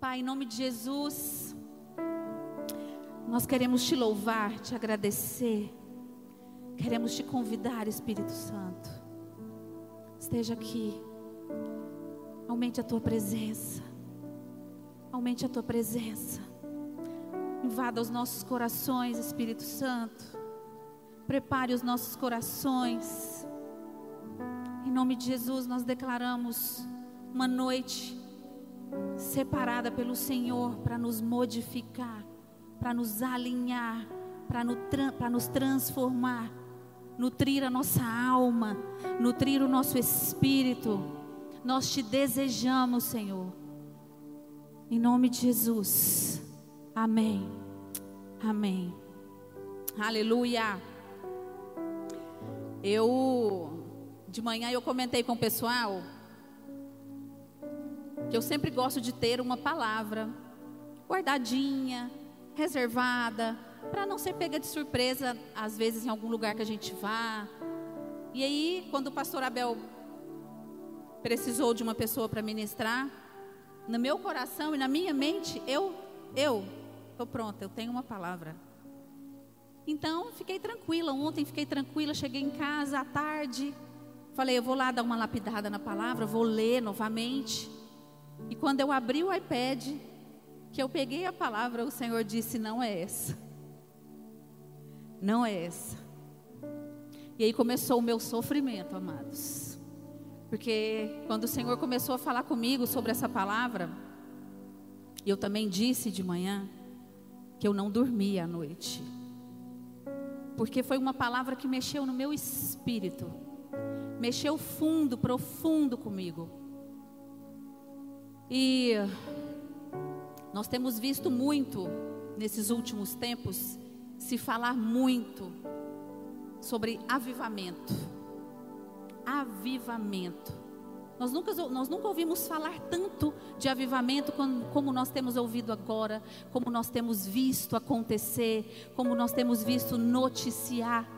Pai, em nome de Jesus, nós queremos te louvar, te agradecer. Queremos te convidar, Espírito Santo. Esteja aqui. Aumente a tua presença. Aumente a tua presença. Invada os nossos corações, Espírito Santo. Prepare os nossos corações. Em nome de Jesus, nós declaramos uma noite separada pelo Senhor para nos modificar, para nos alinhar, para nos transformar, nutrir a nossa alma, nutrir o nosso espírito. Nós te desejamos, Senhor. Em nome de Jesus. Amém. Amém. Aleluia. Eu de manhã eu comentei com o pessoal que eu sempre gosto de ter uma palavra guardadinha, reservada, para não ser pega de surpresa, às vezes em algum lugar que a gente vá. E aí, quando o pastor Abel precisou de uma pessoa para ministrar, no meu coração e na minha mente, eu, eu, estou pronta, eu tenho uma palavra. Então, fiquei tranquila. Ontem fiquei tranquila, cheguei em casa à tarde. Falei, eu vou lá dar uma lapidada na palavra, vou ler novamente. E quando eu abri o iPad, que eu peguei a palavra, o Senhor disse: Não é essa. Não é essa. E aí começou o meu sofrimento, amados. Porque quando o Senhor começou a falar comigo sobre essa palavra, eu também disse de manhã que eu não dormia à noite. Porque foi uma palavra que mexeu no meu espírito. Mexeu fundo, profundo comigo. E nós temos visto muito nesses últimos tempos se falar muito sobre avivamento. Avivamento. Nós nunca, nós nunca ouvimos falar tanto de avivamento como, como nós temos ouvido agora, como nós temos visto acontecer, como nós temos visto noticiar.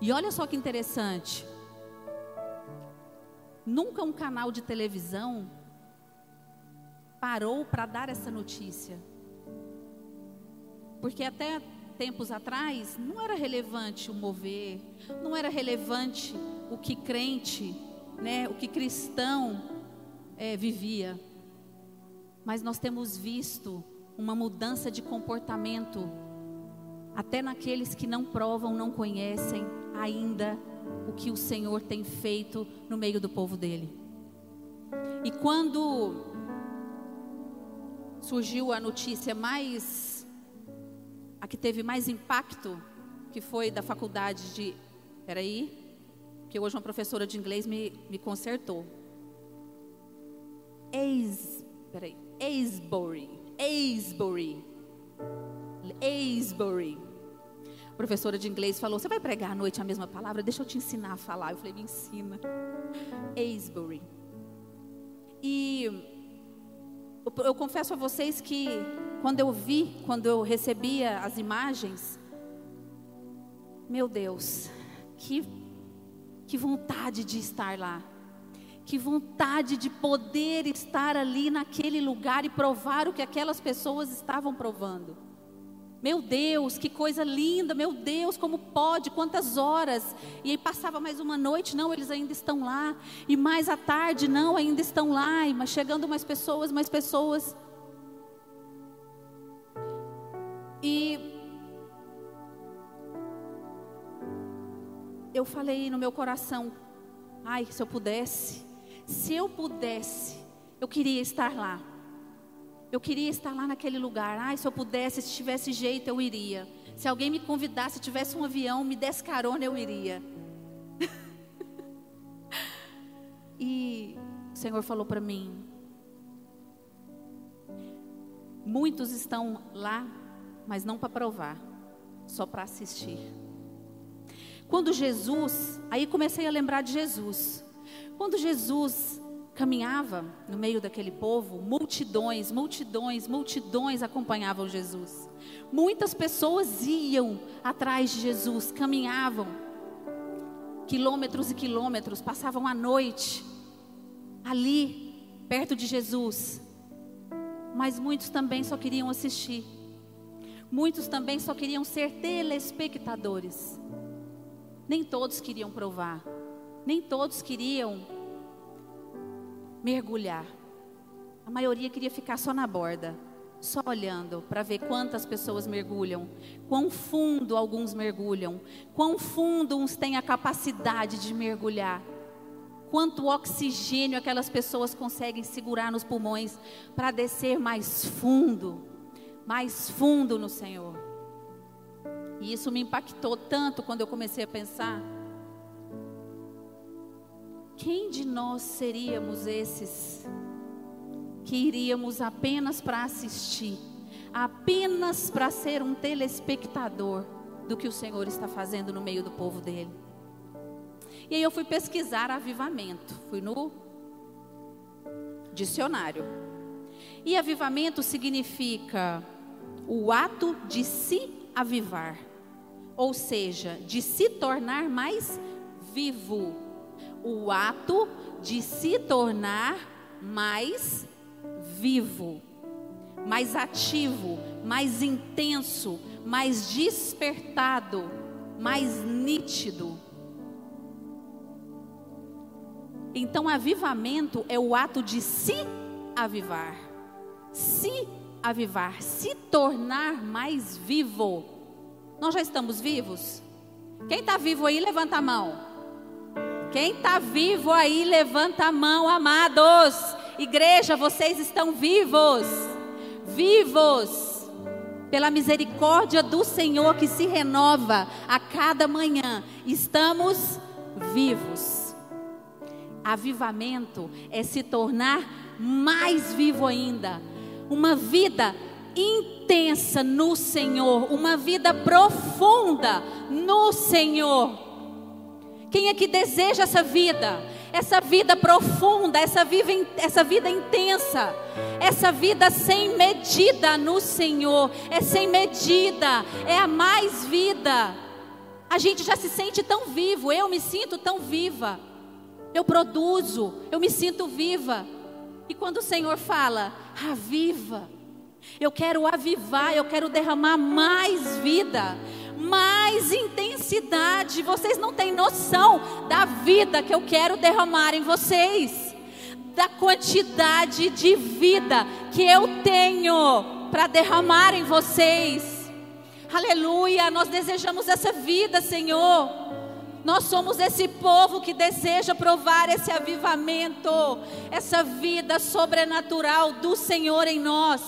E olha só que interessante. Nunca um canal de televisão parou para dar essa notícia. Porque até tempos atrás não era relevante o mover, não era relevante o que crente, né, o que cristão é, vivia. Mas nós temos visto uma mudança de comportamento, até naqueles que não provam, não conhecem ainda o que o Senhor tem feito no meio do povo dele. E quando surgiu a notícia mais, a que teve mais impacto, que foi da faculdade de, peraí, que hoje uma professora de inglês me, me consertou. Ace, peraí, Aisbury, Aisbury, Aisbury. A professora de inglês falou: Você vai pregar à noite a mesma palavra? Deixa eu te ensinar a falar. Eu falei: Me ensina. Aisbury. E eu, eu confesso a vocês que quando eu vi, quando eu recebia as imagens, meu Deus, que, que vontade de estar lá. Que vontade de poder estar ali naquele lugar e provar o que aquelas pessoas estavam provando. Meu Deus, que coisa linda, meu Deus, como pode, quantas horas. E aí passava mais uma noite, não, eles ainda estão lá. E mais à tarde, não, ainda estão lá. E mas chegando mais pessoas, mais pessoas. E eu falei no meu coração, ai, se eu pudesse, se eu pudesse, eu queria estar lá. Eu queria estar lá naquele lugar. Ai, se eu pudesse, se tivesse jeito, eu iria. Se alguém me convidasse, se tivesse um avião, me desse carona, eu iria. e o Senhor falou para mim: Muitos estão lá, mas não para provar, só para assistir. Quando Jesus, aí comecei a lembrar de Jesus. Quando Jesus caminhava no meio daquele povo, multidões, multidões, multidões acompanhavam Jesus. Muitas pessoas iam atrás de Jesus, caminhavam quilômetros e quilômetros, passavam a noite ali, perto de Jesus. Mas muitos também só queriam assistir. Muitos também só queriam ser telespectadores. Nem todos queriam provar. Nem todos queriam mergulhar. A maioria queria ficar só na borda, só olhando para ver quantas pessoas mergulham, quão fundo alguns mergulham, quão fundo uns têm a capacidade de mergulhar, quanto oxigênio aquelas pessoas conseguem segurar nos pulmões para descer mais fundo, mais fundo no Senhor. E isso me impactou tanto quando eu comecei a pensar. Quem de nós seríamos esses que iríamos apenas para assistir, apenas para ser um telespectador do que o Senhor está fazendo no meio do povo dele. E aí eu fui pesquisar avivamento, fui no dicionário. E avivamento significa o ato de se avivar, ou seja, de se tornar mais vivo. O ato de se tornar mais vivo, mais ativo, mais intenso, mais despertado, mais nítido. Então, avivamento é o ato de se avivar, se avivar, se tornar mais vivo. Nós já estamos vivos? Quem está vivo aí, levanta a mão. Quem está vivo aí, levanta a mão, amados. Igreja, vocês estão vivos, vivos, pela misericórdia do Senhor que se renova a cada manhã. Estamos vivos. Avivamento é se tornar mais vivo ainda. Uma vida intensa no Senhor, uma vida profunda no Senhor. Quem é que deseja essa vida? essa vida profunda, essa vida, essa vida intensa, essa vida sem medida no Senhor, é sem medida, é a mais vida. A gente já se sente tão vivo, eu me sinto tão viva, eu produzo, eu me sinto viva. E quando o Senhor fala, aviva, eu quero avivar, eu quero derramar mais vida, mais intensidade. Vocês não têm noção da vida que eu quero derramar em vocês, da quantidade de vida que eu tenho para derramar em vocês. Aleluia, nós desejamos essa vida, Senhor. Nós somos esse povo que deseja provar esse avivamento, essa vida sobrenatural do Senhor em nós.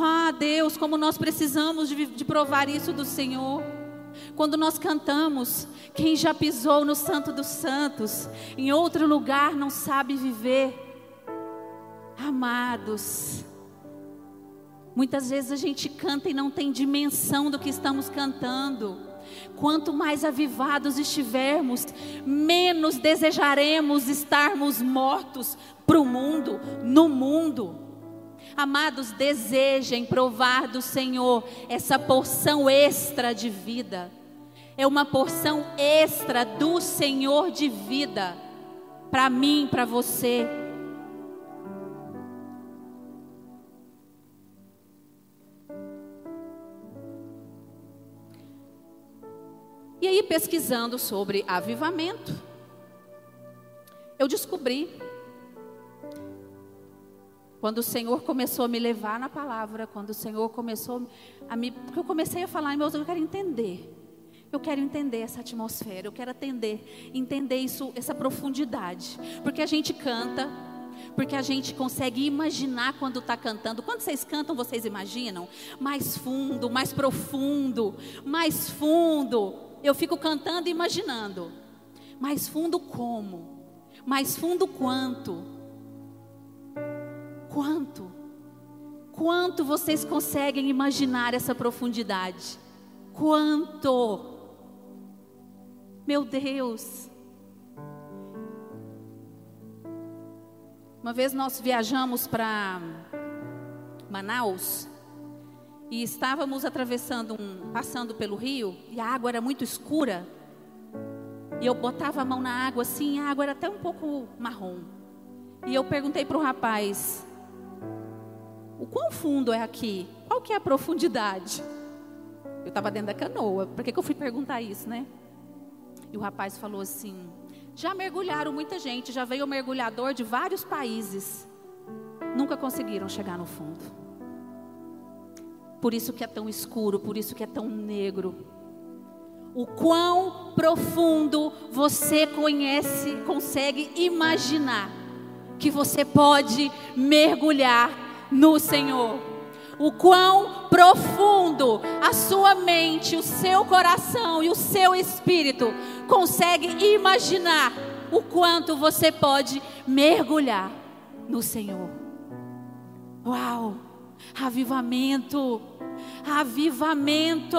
Ah, Deus, como nós precisamos de, de provar isso do Senhor. Quando nós cantamos, quem já pisou no Santo dos Santos, em outro lugar não sabe viver. Amados, muitas vezes a gente canta e não tem dimensão do que estamos cantando. Quanto mais avivados estivermos, menos desejaremos estarmos mortos para o mundo, no mundo. Amados, desejem provar do Senhor essa porção extra de vida. É uma porção extra do Senhor de vida para mim, para você. E aí, pesquisando sobre avivamento, eu descobri quando o Senhor começou a me levar na palavra, quando o Senhor começou a me. Porque eu comecei a falar, meus, eu quero entender. Eu quero entender essa atmosfera, eu quero atender, entender isso, essa profundidade. Porque a gente canta, porque a gente consegue imaginar quando está cantando. Quando vocês cantam, vocês imaginam? Mais fundo, mais profundo, mais fundo. Eu fico cantando e imaginando. Mais fundo como? Mais fundo quanto? Quanto? Quanto vocês conseguem imaginar essa profundidade? Quanto? Meu Deus. Uma vez nós viajamos para Manaus e estávamos atravessando um, passando pelo rio e a água era muito escura. E eu botava a mão na água assim, a água era até um pouco marrom. E eu perguntei para o rapaz: quão fundo é aqui? Qual que é a profundidade? Eu estava dentro da canoa. Por que, que eu fui perguntar isso, né? E o rapaz falou assim: já mergulharam muita gente, já veio o mergulhador de vários países. Nunca conseguiram chegar no fundo. Por isso que é tão escuro, por isso que é tão negro. O quão profundo você conhece, consegue imaginar que você pode mergulhar no Senhor. O quão profundo a sua mente, o seu coração e o seu espírito consegue imaginar o quanto você pode mergulhar no Senhor. Uau! Avivamento! Avivamento!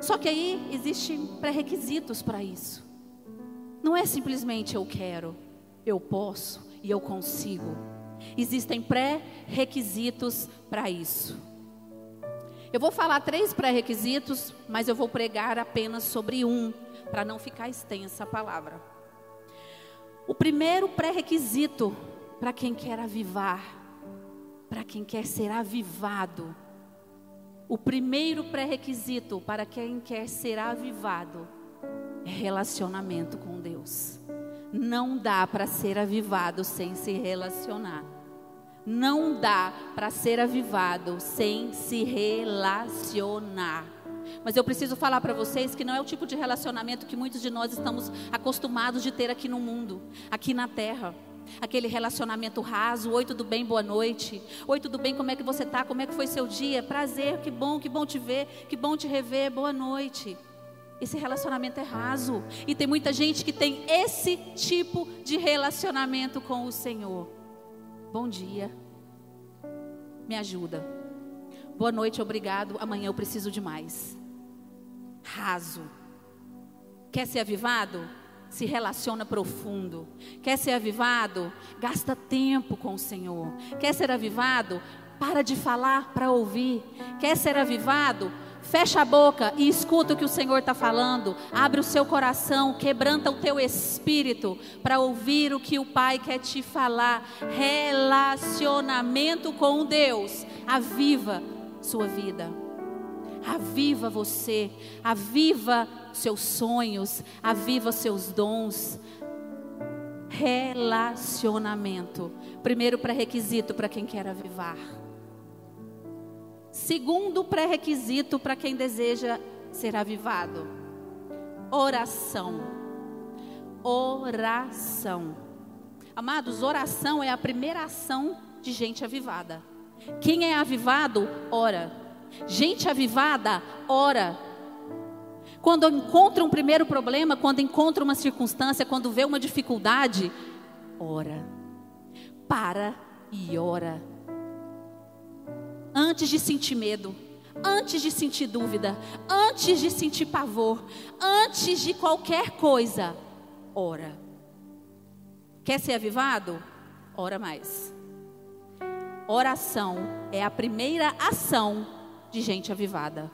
Só que aí existem pré-requisitos para isso. Não é simplesmente eu quero eu posso e eu consigo. Existem pré-requisitos para isso. Eu vou falar três pré-requisitos, mas eu vou pregar apenas sobre um, para não ficar extensa a palavra. O primeiro pré-requisito para quem quer avivar, para quem quer ser avivado, o primeiro pré-requisito para quem quer ser avivado é relacionamento com Deus. Não dá para ser avivado sem se relacionar. Não dá para ser avivado sem se relacionar. Mas eu preciso falar para vocês que não é o tipo de relacionamento que muitos de nós estamos acostumados de ter aqui no mundo, aqui na terra. Aquele relacionamento raso, oi, tudo bem, boa noite. Oi, tudo bem, como é que você está? Como é que foi seu dia? Prazer, que bom, que bom te ver, que bom te rever, boa noite. Esse relacionamento é raso. E tem muita gente que tem esse tipo de relacionamento com o Senhor. Bom dia. Me ajuda. Boa noite, obrigado. Amanhã eu preciso de mais. Raso. Quer ser avivado? Se relaciona profundo. Quer ser avivado? Gasta tempo com o Senhor. Quer ser avivado? Para de falar para ouvir. Quer ser avivado? Fecha a boca e escuta o que o Senhor está falando. Abre o seu coração, quebranta o teu espírito para ouvir o que o Pai quer te falar. Relacionamento com Deus. Aviva sua vida. Aviva você. Aviva seus sonhos. Aviva seus dons. Relacionamento. Primeiro pré-requisito para quem quer avivar. Segundo pré-requisito para quem deseja ser avivado: oração. Oração. Amados, oração é a primeira ação de gente avivada. Quem é avivado, ora. Gente avivada, ora. Quando encontra um primeiro problema, quando encontra uma circunstância, quando vê uma dificuldade, ora. Para e ora antes de sentir medo, antes de sentir dúvida, antes de sentir pavor, antes de qualquer coisa, ora. Quer ser avivado? Ora mais. Oração é a primeira ação de gente avivada.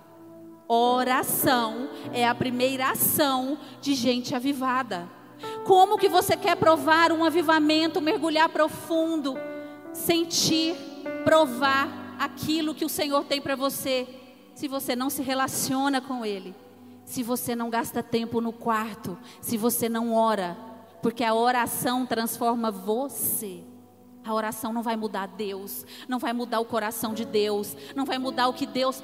Oração é a primeira ação de gente avivada. Como que você quer provar um avivamento, mergulhar profundo, sentir, provar aquilo que o Senhor tem para você, se você não se relaciona com Ele, se você não gasta tempo no quarto, se você não ora, porque a oração transforma você. A oração não vai mudar Deus, não vai mudar o coração de Deus, não vai mudar o que Deus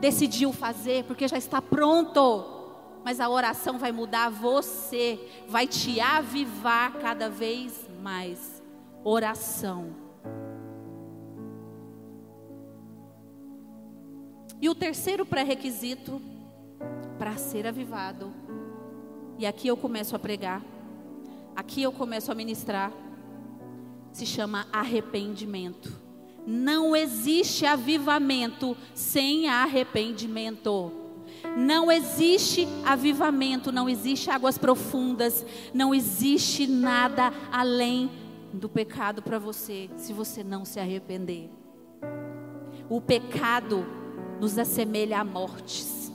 decidiu fazer, porque já está pronto. Mas a oração vai mudar você, vai te avivar cada vez mais. Oração. E o terceiro pré-requisito para ser avivado, e aqui eu começo a pregar, aqui eu começo a ministrar, se chama arrependimento. Não existe avivamento sem arrependimento. Não existe avivamento, não existe águas profundas, não existe nada além do pecado para você, se você não se arrepender. O pecado nos assemelha a mortes.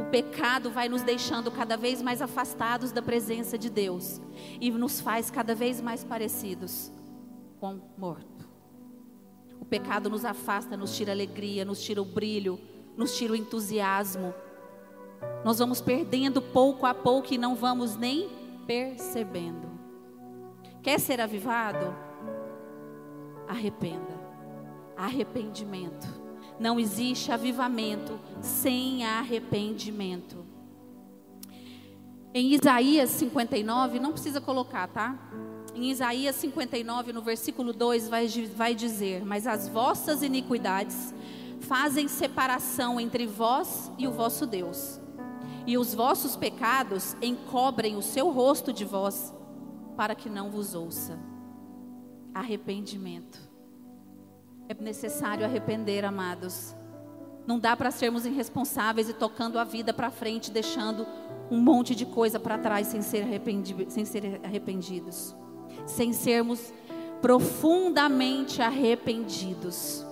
O pecado vai nos deixando cada vez mais afastados da presença de Deus e nos faz cada vez mais parecidos com morto. O pecado nos afasta, nos tira alegria, nos tira o brilho, nos tira o entusiasmo. Nós vamos perdendo pouco a pouco e não vamos nem percebendo. Quer ser avivado? Arrependa. Arrependimento. Não existe avivamento sem arrependimento. Em Isaías 59, não precisa colocar, tá? Em Isaías 59, no versículo 2, vai, vai dizer: Mas as vossas iniquidades fazem separação entre vós e o vosso Deus, e os vossos pecados encobrem o seu rosto de vós, para que não vos ouça. Arrependimento. É necessário arrepender, amados. Não dá para sermos irresponsáveis e tocando a vida para frente, deixando um monte de coisa para trás sem ser, sem ser arrependidos, sem sermos profundamente arrependidos.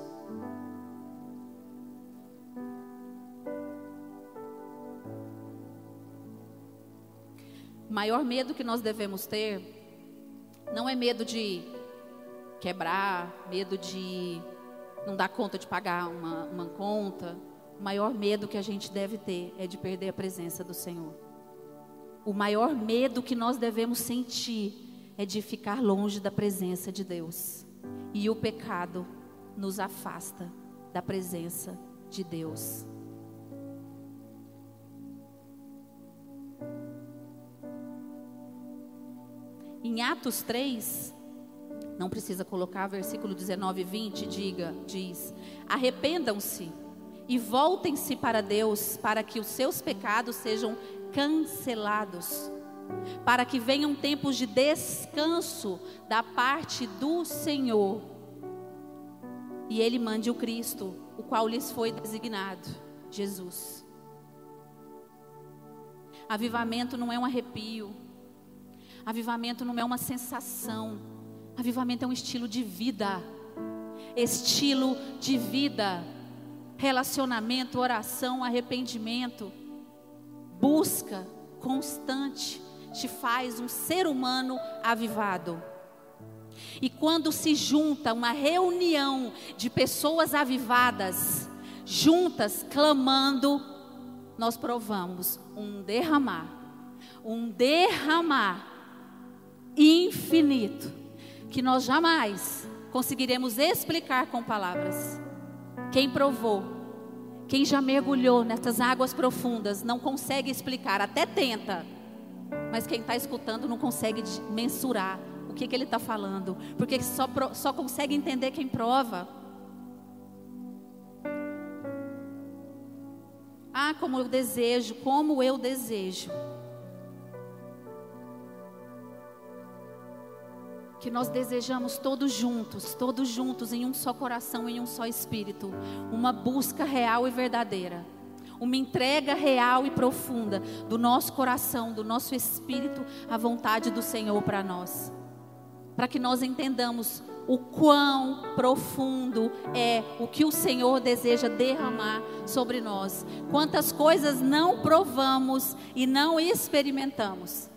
O maior medo que nós devemos ter não é medo de quebrar, medo de não dar conta de pagar uma, uma conta o maior medo que a gente deve ter é de perder a presença do Senhor. O maior medo que nós devemos sentir é de ficar longe da presença de Deus. E o pecado nos afasta da presença de Deus. Em Atos 3, não precisa colocar versículo 19 e 20, diga, diz: Arrependam-se e voltem-se para Deus, para que os seus pecados sejam cancelados, para que venham tempos de descanso da parte do Senhor. E Ele mande o Cristo, o qual lhes foi designado, Jesus. Avivamento não é um arrepio, avivamento não é uma sensação, avivamento é um estilo de vida. Estilo de vida relacionamento, oração, arrependimento, busca constante te faz um ser humano avivado. E quando se junta uma reunião de pessoas avivadas, juntas clamando, nós provamos um derramar, um derramar infinito, que nós jamais conseguiremos explicar com palavras. Quem provou, quem já mergulhou nessas águas profundas, não consegue explicar, até tenta, mas quem está escutando não consegue mensurar o que, que ele está falando, porque só, só consegue entender quem prova. Ah, como eu desejo, como eu desejo que nós desejamos todos juntos, todos juntos em um só coração, em um só espírito, uma busca real e verdadeira, uma entrega real e profunda do nosso coração, do nosso espírito à vontade do Senhor para nós. Para que nós entendamos o quão profundo é o que o Senhor deseja derramar sobre nós. Quantas coisas não provamos e não experimentamos,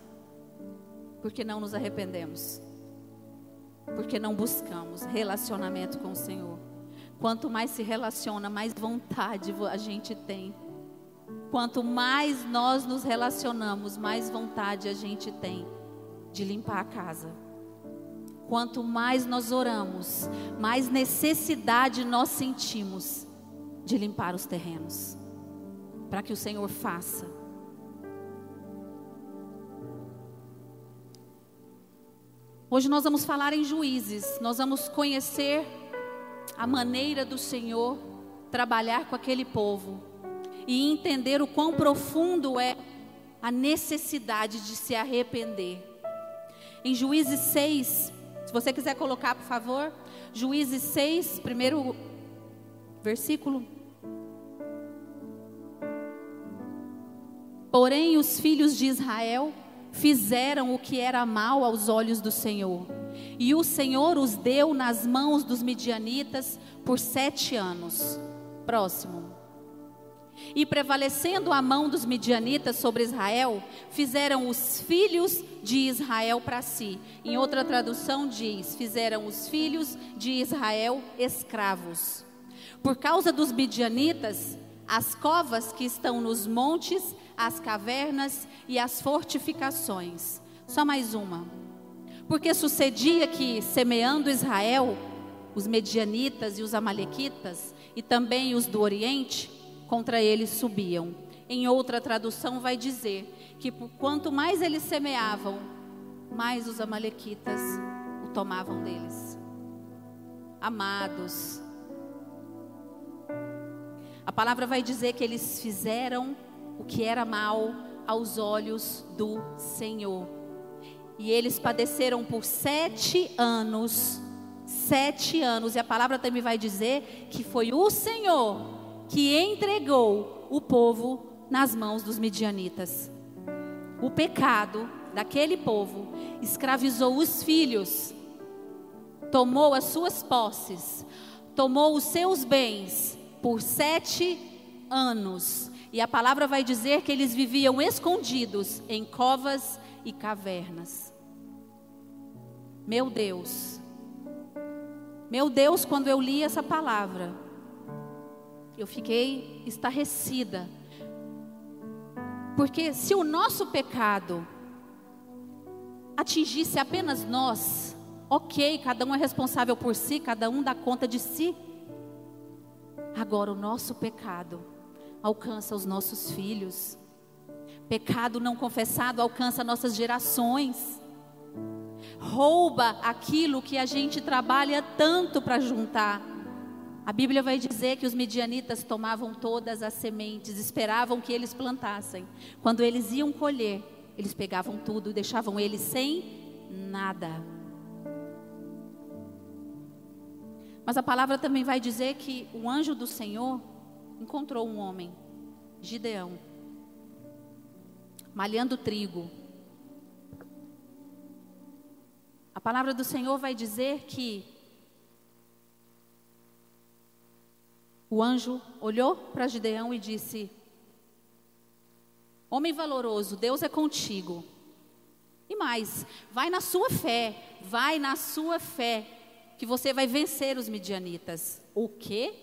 porque não nos arrependemos porque não buscamos relacionamento com o Senhor. Quanto mais se relaciona, mais vontade a gente tem. Quanto mais nós nos relacionamos, mais vontade a gente tem de limpar a casa. Quanto mais nós oramos, mais necessidade nós sentimos de limpar os terrenos, para que o Senhor faça Hoje nós vamos falar em juízes, nós vamos conhecer a maneira do Senhor trabalhar com aquele povo e entender o quão profundo é a necessidade de se arrepender. Em Juízes 6, se você quiser colocar, por favor, Juízes 6, primeiro versículo. Porém, os filhos de Israel fizeram o que era mal aos olhos do Senhor. E o Senhor os deu nas mãos dos midianitas por sete anos. Próximo. E prevalecendo a mão dos midianitas sobre Israel, fizeram os filhos de Israel para si. Em outra tradução diz: fizeram os filhos de Israel escravos. Por causa dos midianitas, as covas que estão nos montes, as cavernas e as fortificações. Só mais uma. Porque sucedia que, semeando Israel, os medianitas e os amalequitas, e também os do Oriente, contra eles subiam. Em outra tradução vai dizer que quanto mais eles semeavam, mais os amalequitas o tomavam deles. Amados, a palavra vai dizer que eles fizeram o que era mal aos olhos do Senhor. E eles padeceram por sete anos. Sete anos. E a palavra também vai dizer que foi o Senhor que entregou o povo nas mãos dos midianitas. O pecado daquele povo escravizou os filhos, tomou as suas posses, tomou os seus bens por sete anos. E a palavra vai dizer que eles viviam escondidos em covas e cavernas. Meu Deus, meu Deus, quando eu li essa palavra, eu fiquei estarrecida. Porque se o nosso pecado atingisse apenas nós, ok, cada um é responsável por si, cada um dá conta de si. Agora o nosso pecado alcança os nossos filhos. Pecado não confessado alcança nossas gerações. Rouba aquilo que a gente trabalha tanto para juntar. A Bíblia vai dizer que os medianitas tomavam todas as sementes, esperavam que eles plantassem. Quando eles iam colher, eles pegavam tudo e deixavam eles sem nada. Mas a palavra também vai dizer que o anjo do Senhor encontrou um homem, Gideão, malhando trigo. A palavra do Senhor vai dizer que O anjo olhou para Gideão e disse: Homem valoroso, Deus é contigo. E mais, vai na sua fé, vai na sua fé, que você vai vencer os midianitas. O quê?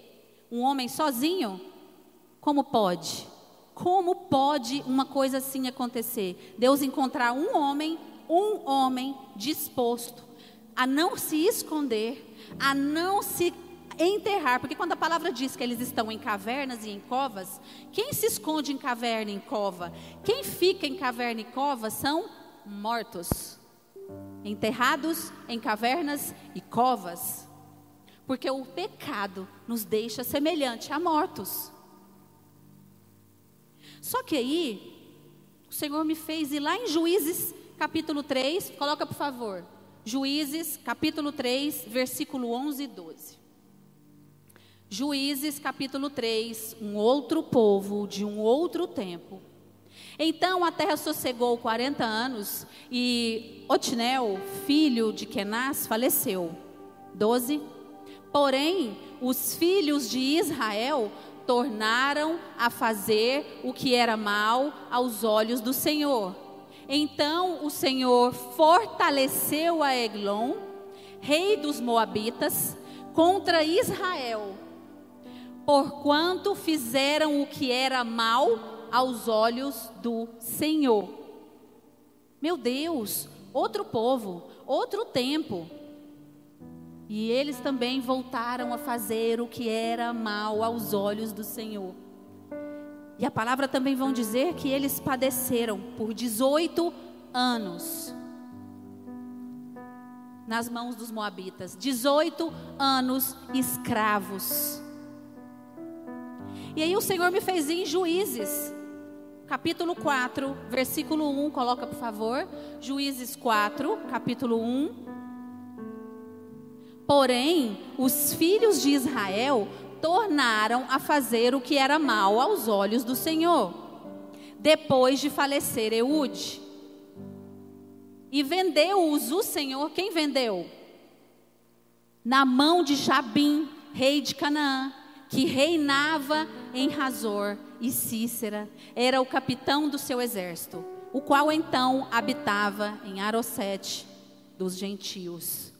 Um homem sozinho? Como pode? Como pode uma coisa assim acontecer? Deus encontrar um homem, um homem disposto a não se esconder, a não se enterrar, porque quando a palavra diz que eles estão em cavernas e em covas, quem se esconde em caverna e em cova? Quem fica em caverna e cova são mortos, enterrados em cavernas e covas, porque o pecado nos deixa semelhante a mortos. Só que aí, o Senhor me fez ir lá em Juízes capítulo 3, coloca por favor. Juízes capítulo 3, versículo 11 e 12. Juízes capítulo 3, um outro povo de um outro tempo. Então a terra sossegou 40 anos e Otnel, filho de Kenaz, faleceu. 12. Porém, os filhos de Israel tornaram a fazer o que era mal aos olhos do Senhor. Então o Senhor fortaleceu a Eglon, rei dos Moabitas, contra Israel porquanto fizeram o que era mal aos olhos do Senhor. Meu Deus, outro povo, outro tempo. E eles também voltaram a fazer o que era mal aos olhos do Senhor. E a palavra também vão dizer que eles padeceram por 18 anos nas mãos dos moabitas, 18 anos escravos. E aí o Senhor me fez ir em Juízes, capítulo 4, versículo 1, coloca por favor. Juízes 4, capítulo 1. Porém, os filhos de Israel tornaram a fazer o que era mal aos olhos do Senhor, depois de falecer Eude. E vendeu-os o Senhor, quem vendeu? Na mão de Jabim, rei de Canaã, que reinava em Razor e Cícera era o capitão do seu exército, o qual então habitava em Arosete dos gentios.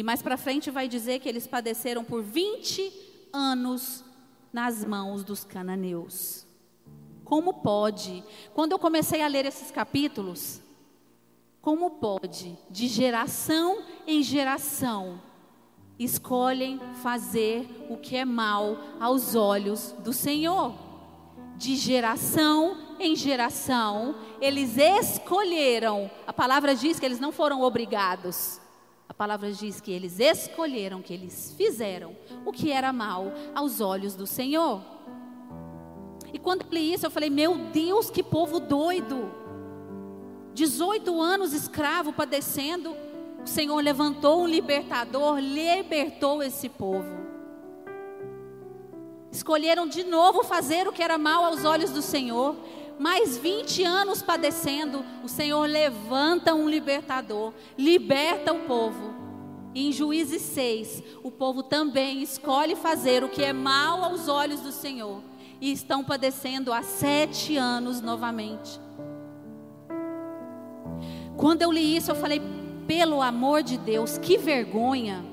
E mais para frente vai dizer que eles padeceram por 20 anos nas mãos dos cananeus. Como pode? Quando eu comecei a ler esses capítulos, como pode, de geração em geração, escolhem fazer o que é mal aos olhos do Senhor? De geração em geração, eles escolheram, a palavra diz que eles não foram obrigados, a palavra diz que eles escolheram, que eles fizeram o que era mal aos olhos do Senhor. E quando eu li isso, eu falei: Meu Deus, que povo doido! 18 anos escravo padecendo, o Senhor levantou um libertador, libertou esse povo. Escolheram de novo fazer o que era mal aos olhos do Senhor. Mais 20 anos padecendo, o Senhor levanta um libertador, liberta o povo. E em Juízes 6, o povo também escolhe fazer o que é mal aos olhos do Senhor. E estão padecendo há sete anos novamente. Quando eu li isso, eu falei, pelo amor de Deus, que vergonha.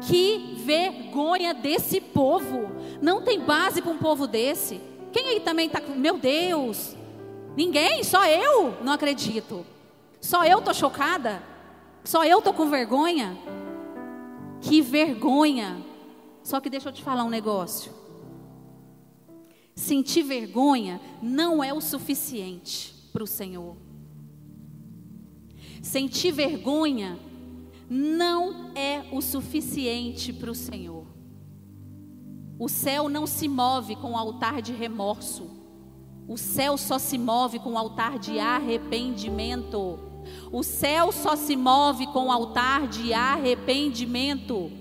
Que vergonha desse povo. Não tem base para um povo desse. Quem aí também está com. Meu Deus. Ninguém, só eu não acredito. Só eu estou chocada. Só eu estou com vergonha. Que vergonha. Só que deixa eu te falar um negócio. Sentir vergonha não é o suficiente para o Senhor. Sentir vergonha não é o suficiente para o Senhor. O céu não se move com o altar de remorso. O céu só se move com o altar de arrependimento. O céu só se move com o altar de arrependimento.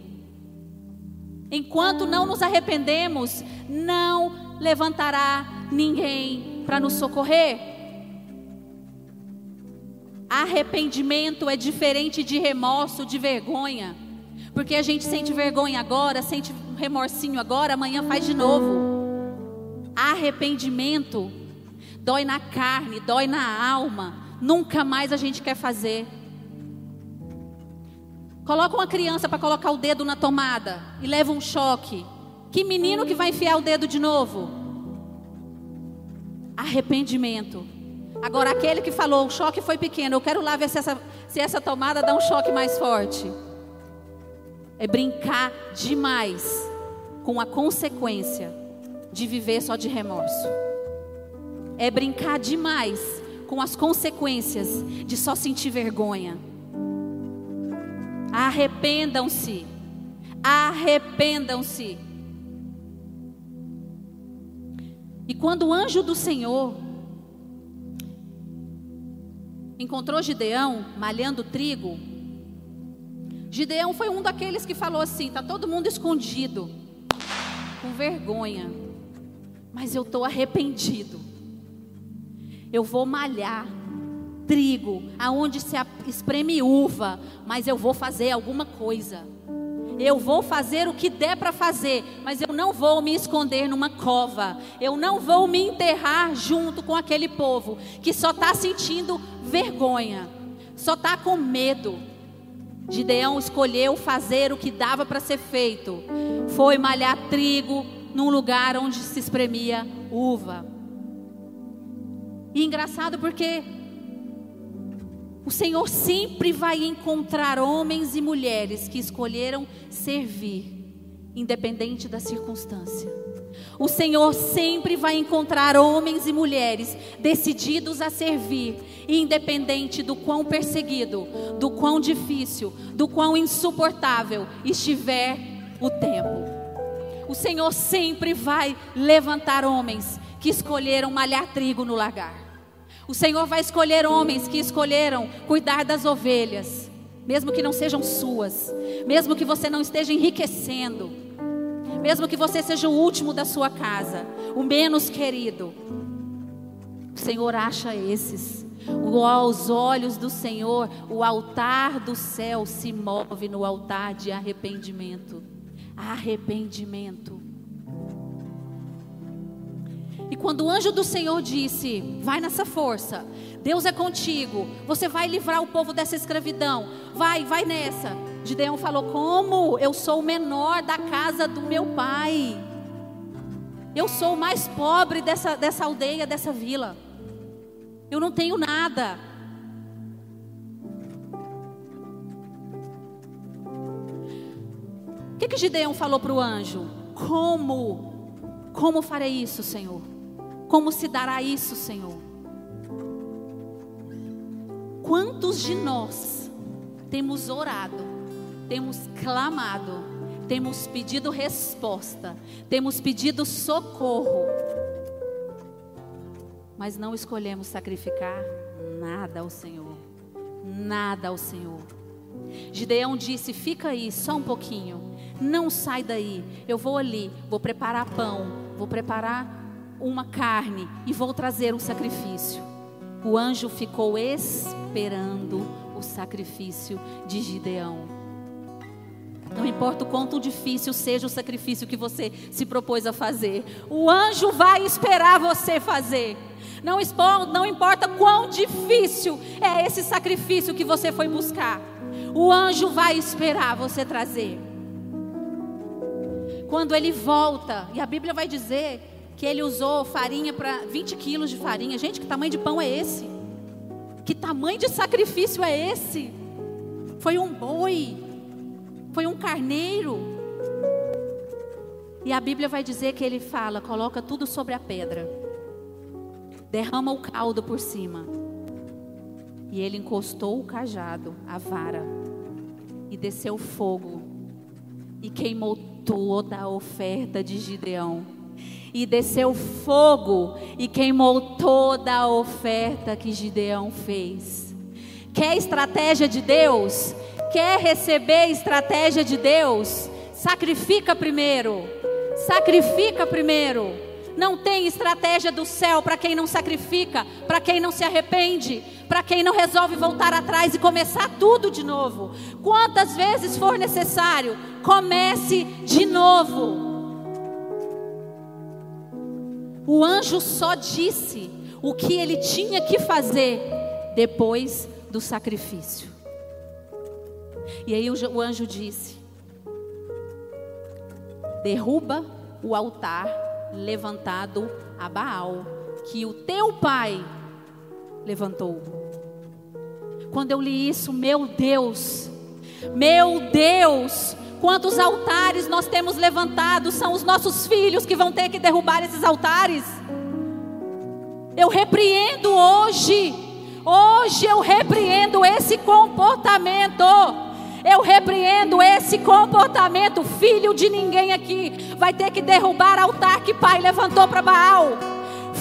Enquanto não nos arrependemos, não levantará ninguém para nos socorrer. Arrependimento é diferente de remorso, de vergonha. Porque a gente sente vergonha agora, sente remorsinho agora, amanhã faz de novo. Arrependimento dói na carne, dói na alma. Nunca mais a gente quer fazer. Coloca uma criança para colocar o dedo na tomada e leva um choque. Que menino que vai enfiar o dedo de novo? Arrependimento Agora, aquele que falou, o choque foi pequeno, eu quero lá ver se essa, se essa tomada dá um choque mais forte. É brincar demais com a consequência de viver só de remorso. É brincar demais com as consequências de só sentir vergonha. Arrependam-se. Arrependam-se. E quando o anjo do Senhor encontrou Gideão malhando trigo, Gideão foi um daqueles que falou assim: está todo mundo escondido, com vergonha, mas eu estou arrependido. Eu vou malhar trigo, aonde se espreme uva, mas eu vou fazer alguma coisa. Eu vou fazer o que der para fazer, mas eu não vou me esconder numa cova. Eu não vou me enterrar junto com aquele povo que só está sentindo vergonha, só está com medo. Gideão escolheu fazer o que dava para ser feito. Foi malhar trigo num lugar onde se espremia uva. E engraçado porque o Senhor sempre vai encontrar homens e mulheres que escolheram servir, independente da circunstância. O Senhor sempre vai encontrar homens e mulheres decididos a servir, independente do quão perseguido, do quão difícil, do quão insuportável estiver o tempo. O Senhor sempre vai levantar homens que escolheram malhar trigo no lagar. O Senhor vai escolher homens que escolheram cuidar das ovelhas, mesmo que não sejam suas, mesmo que você não esteja enriquecendo, mesmo que você seja o último da sua casa, o menos querido. O Senhor acha esses. Aos olhos do Senhor, o altar do céu se move no altar de arrependimento. Arrependimento. E quando o anjo do Senhor disse: Vai nessa força, Deus é contigo, você vai livrar o povo dessa escravidão, vai, vai nessa. Gideão falou: Como? Eu sou o menor da casa do meu pai, eu sou o mais pobre dessa, dessa aldeia, dessa vila, eu não tenho nada. O que, que Gideão falou para o anjo? Como? Como farei isso, Senhor? Como se dará isso, Senhor? Quantos de nós temos orado, temos clamado, temos pedido resposta, temos pedido socorro, mas não escolhemos sacrificar nada ao Senhor, nada ao Senhor. Gideão disse: Fica aí só um pouquinho, não sai daí. Eu vou ali, vou preparar pão, vou preparar uma carne e vou trazer um sacrifício. O anjo ficou esperando o sacrifício de Gideão. Não importa o quanto difícil seja o sacrifício que você se propôs a fazer, o anjo vai esperar você fazer. Não, não importa quão difícil é esse sacrifício que você foi buscar, o anjo vai esperar você trazer. Quando ele volta, e a Bíblia vai dizer que ele usou farinha para 20 quilos de farinha. Gente, que tamanho de pão é esse? Que tamanho de sacrifício é esse? Foi um boi, foi um carneiro. E a Bíblia vai dizer que ele fala: coloca tudo sobre a pedra, derrama o caldo por cima. E ele encostou o cajado, a vara, e desceu fogo, e queimou toda a oferta de Gideão e desceu fogo e queimou toda a oferta que Gideão fez. Quer estratégia de Deus? Quer receber estratégia de Deus? Sacrifica primeiro. Sacrifica primeiro. Não tem estratégia do céu para quem não sacrifica, para quem não se arrepende, para quem não resolve voltar atrás e começar tudo de novo. Quantas vezes for necessário, comece de novo. O anjo só disse o que ele tinha que fazer depois do sacrifício. E aí o anjo disse: Derruba o altar levantado a Baal, que o teu pai levantou. Quando eu li isso, meu Deus, meu Deus, Quantos altares nós temos levantado, são os nossos filhos que vão ter que derrubar esses altares. Eu repreendo hoje, hoje eu repreendo esse comportamento. Eu repreendo esse comportamento. Filho de ninguém aqui vai ter que derrubar altar que pai levantou para Baal.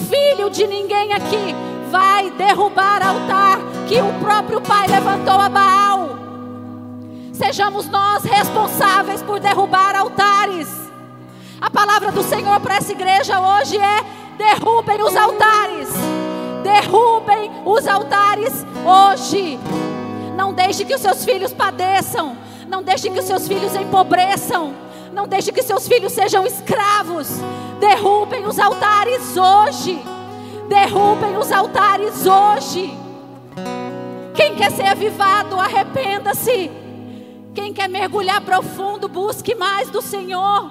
Filho de ninguém aqui vai derrubar altar que o próprio pai levantou a Baal. Sejamos nós responsáveis por derrubar altares. A palavra do Senhor para essa igreja hoje é: derrubem os altares. Derrubem os altares hoje. Não deixe que os seus filhos padeçam. Não deixe que os seus filhos empobreçam. Não deixe que seus filhos sejam escravos. Derrubem os altares hoje. Derrubem os altares hoje. Quem quer ser avivado, arrependa-se. Quem quer mergulhar profundo, busque mais do Senhor.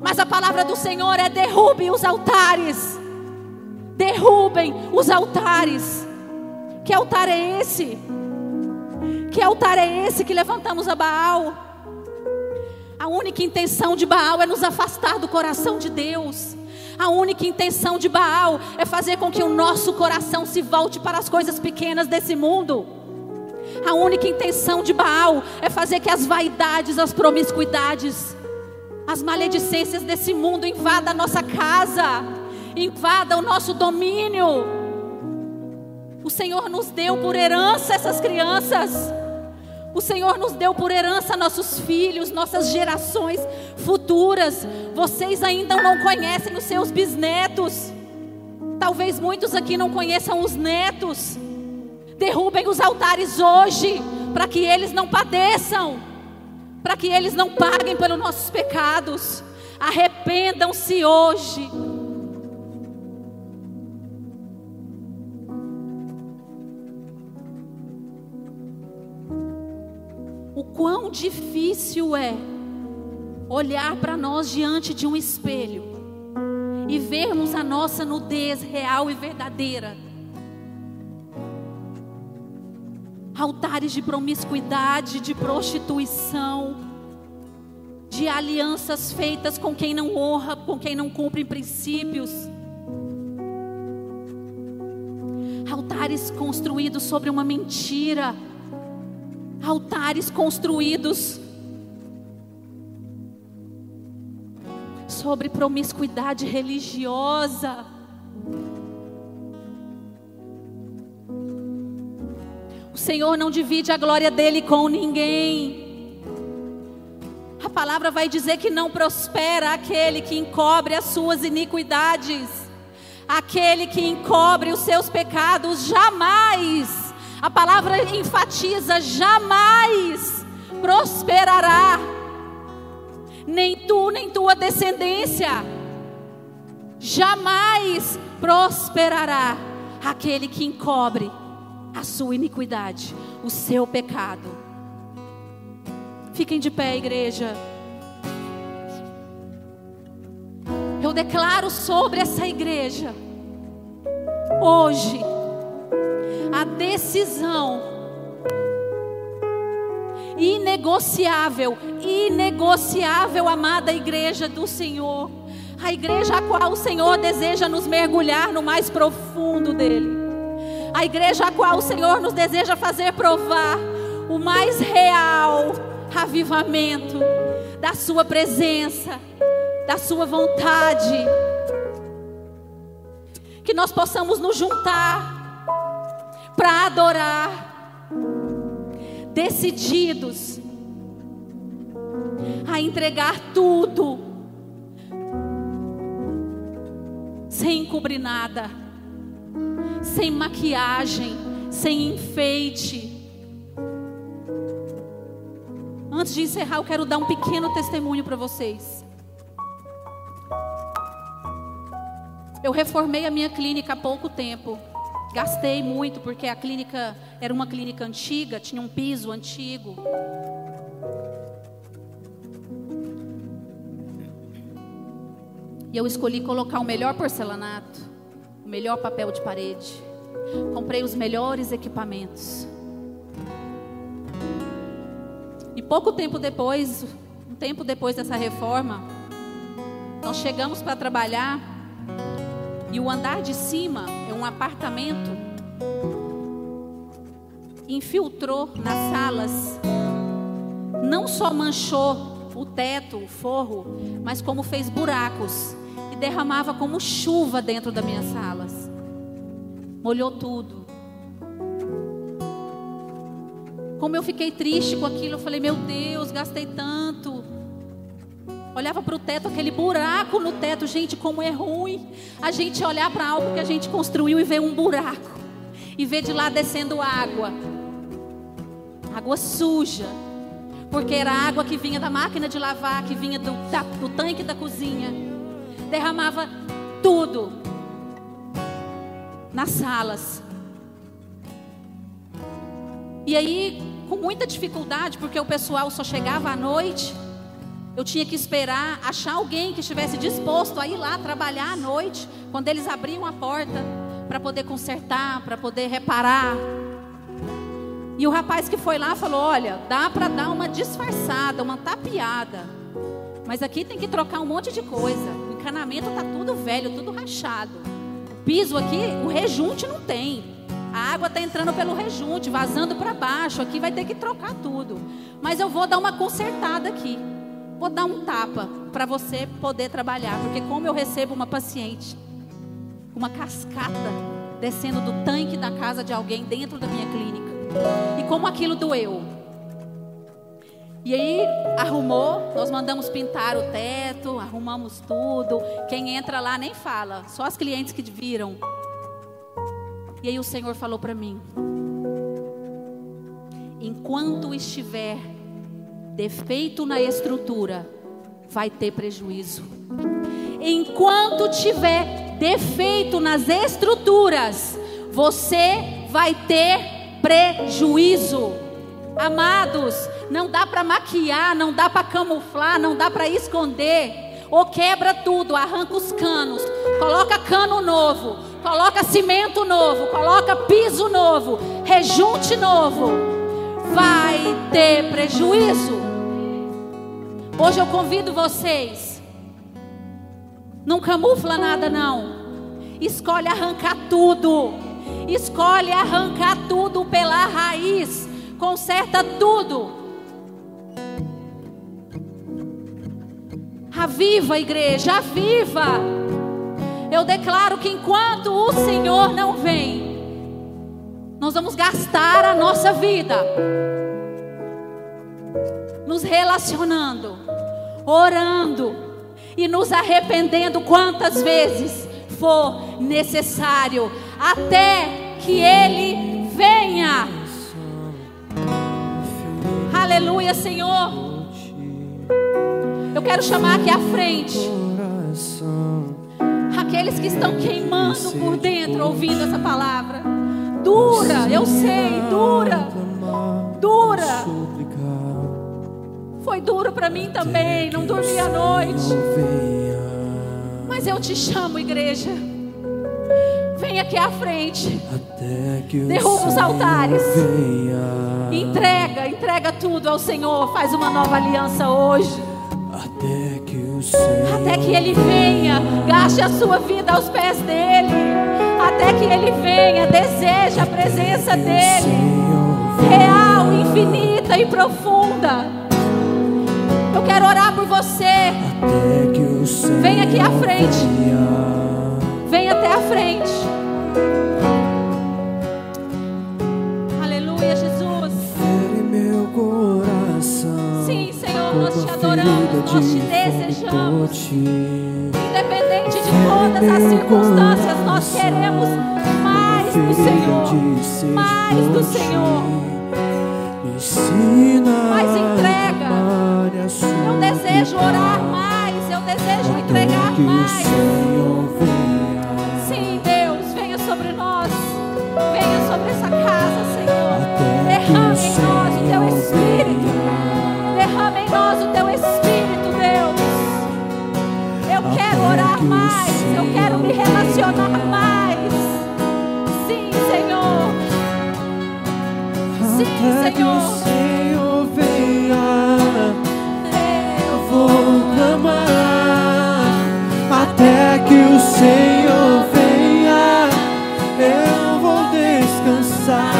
Mas a palavra do Senhor é: derrube os altares. Derrubem os altares. Que altar é esse? Que altar é esse que levantamos a Baal? A única intenção de Baal é nos afastar do coração de Deus. A única intenção de Baal é fazer com que o nosso coração se volte para as coisas pequenas desse mundo. A única intenção de Baal é fazer que as vaidades, as promiscuidades, as maledicências desse mundo invadam a nossa casa, invadam o nosso domínio. O Senhor nos deu por herança essas crianças. O Senhor nos deu por herança nossos filhos, nossas gerações futuras. Vocês ainda não conhecem os seus bisnetos. Talvez muitos aqui não conheçam os netos. Derrubem os altares hoje, para que eles não padeçam, para que eles não paguem pelos nossos pecados. Arrependam-se hoje. Quão difícil é olhar para nós diante de um espelho e vermos a nossa nudez real e verdadeira. Altares de promiscuidade, de prostituição, de alianças feitas com quem não honra, com quem não cumpre princípios. Altares construídos sobre uma mentira. Altares construídos sobre promiscuidade religiosa. O Senhor não divide a glória dele com ninguém. A palavra vai dizer que não prospera aquele que encobre as suas iniquidades, aquele que encobre os seus pecados, jamais. A palavra enfatiza: jamais prosperará nem tu, nem tua descendência. Jamais prosperará aquele que encobre a sua iniquidade, o seu pecado. Fiquem de pé, igreja. Eu declaro sobre essa igreja, hoje, a decisão inegociável, inegociável, amada igreja do Senhor. A igreja a qual o Senhor deseja nos mergulhar no mais profundo dele. A igreja a qual o Senhor nos deseja fazer provar o mais real avivamento da Sua presença, da Sua vontade. Que nós possamos nos juntar para adorar decididos a entregar tudo, sem encobrir nada, sem maquiagem, sem enfeite. Antes de encerrar, eu quero dar um pequeno testemunho para vocês. Eu reformei a minha clínica há pouco tempo. Gastei muito porque a clínica era uma clínica antiga, tinha um piso antigo. E eu escolhi colocar o melhor porcelanato, o melhor papel de parede. Comprei os melhores equipamentos. E pouco tempo depois, um tempo depois dessa reforma, nós chegamos para trabalhar e o andar de cima um apartamento. Infiltrou nas salas. Não só manchou o teto, o forro, mas como fez buracos e derramava como chuva dentro das minhas salas. Molhou tudo. Como eu fiquei triste com aquilo, eu falei: Meu Deus, gastei tanto. Olhava para o teto, aquele buraco no teto, gente, como é ruim. A gente olhar para algo que a gente construiu e ver um buraco. E ver de lá descendo água. Água suja. Porque era água que vinha da máquina de lavar, que vinha do, da, do tanque da cozinha. Derramava tudo nas salas. E aí, com muita dificuldade, porque o pessoal só chegava à noite. Eu tinha que esperar achar alguém que estivesse disposto a ir lá trabalhar à noite, quando eles abriam a porta, para poder consertar, para poder reparar. E o rapaz que foi lá falou: Olha, dá para dar uma disfarçada, uma tapeada, mas aqui tem que trocar um monte de coisa. O encanamento está tudo velho, tudo rachado. O piso aqui, o rejunte não tem. A água está entrando pelo rejunte, vazando para baixo. Aqui vai ter que trocar tudo. Mas eu vou dar uma consertada aqui. Vou dar um tapa para você poder trabalhar, porque como eu recebo uma paciente, uma cascata descendo do tanque da casa de alguém dentro da minha clínica, e como aquilo doeu. E aí arrumou, nós mandamos pintar o teto, arrumamos tudo. Quem entra lá nem fala, só as clientes que viram. E aí o Senhor falou para mim: enquanto estiver defeito na estrutura, vai ter prejuízo. Enquanto tiver defeito nas estruturas, você vai ter prejuízo. Amados, não dá para maquiar, não dá para camuflar, não dá para esconder. Ou quebra tudo, arranca os canos, coloca cano novo, coloca cimento novo, coloca piso novo, rejunte novo. Vai ter prejuízo. Hoje eu convido vocês. Não camufla nada não. Escolhe arrancar tudo. Escolhe arrancar tudo pela raiz. Conserta tudo. Aviva, igreja, aviva. Eu declaro que enquanto o Senhor não vem, nós vamos gastar a nossa vida nos relacionando, orando e nos arrependendo quantas vezes for necessário, até que Ele venha. Aleluia, Senhor. Eu quero chamar aqui à frente aqueles que estão queimando por dentro ouvindo essa palavra. Dura, eu sei, dura. Dura. Foi duro para mim também, não dormi à noite. Mas eu te chamo, igreja. Vem aqui à frente. Derruba os altares. Entrega, entrega tudo ao Senhor. Faz uma nova aliança hoje. Até que, Ele venha, gaste a sua vida aos pés dEle. Até que Ele venha, deseja a presença dEle, real, infinita e profunda. Eu quero orar por você. Vem aqui à frente. Vem até a frente. adoramos, nós te desejamos. Independente de todas as circunstâncias, nós queremos mais do Senhor. Mais do Senhor. Mais entrega. Eu desejo orar mais, eu desejo entregar mais. Sim, Senhor. Senhor venha. Eu vou clamar até que o Senhor venha. Eu vou descansar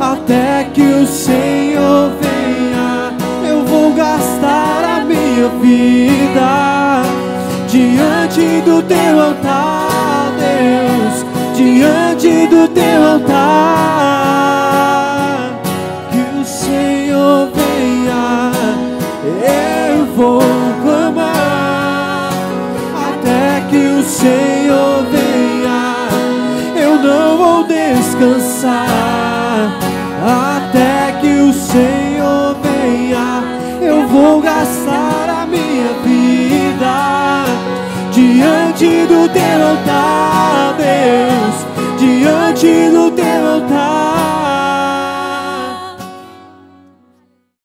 até que o Senhor venha. Eu vou gastar a minha vida diante do teu altar, Deus, diante do teu altar. Altar, Deus, diante do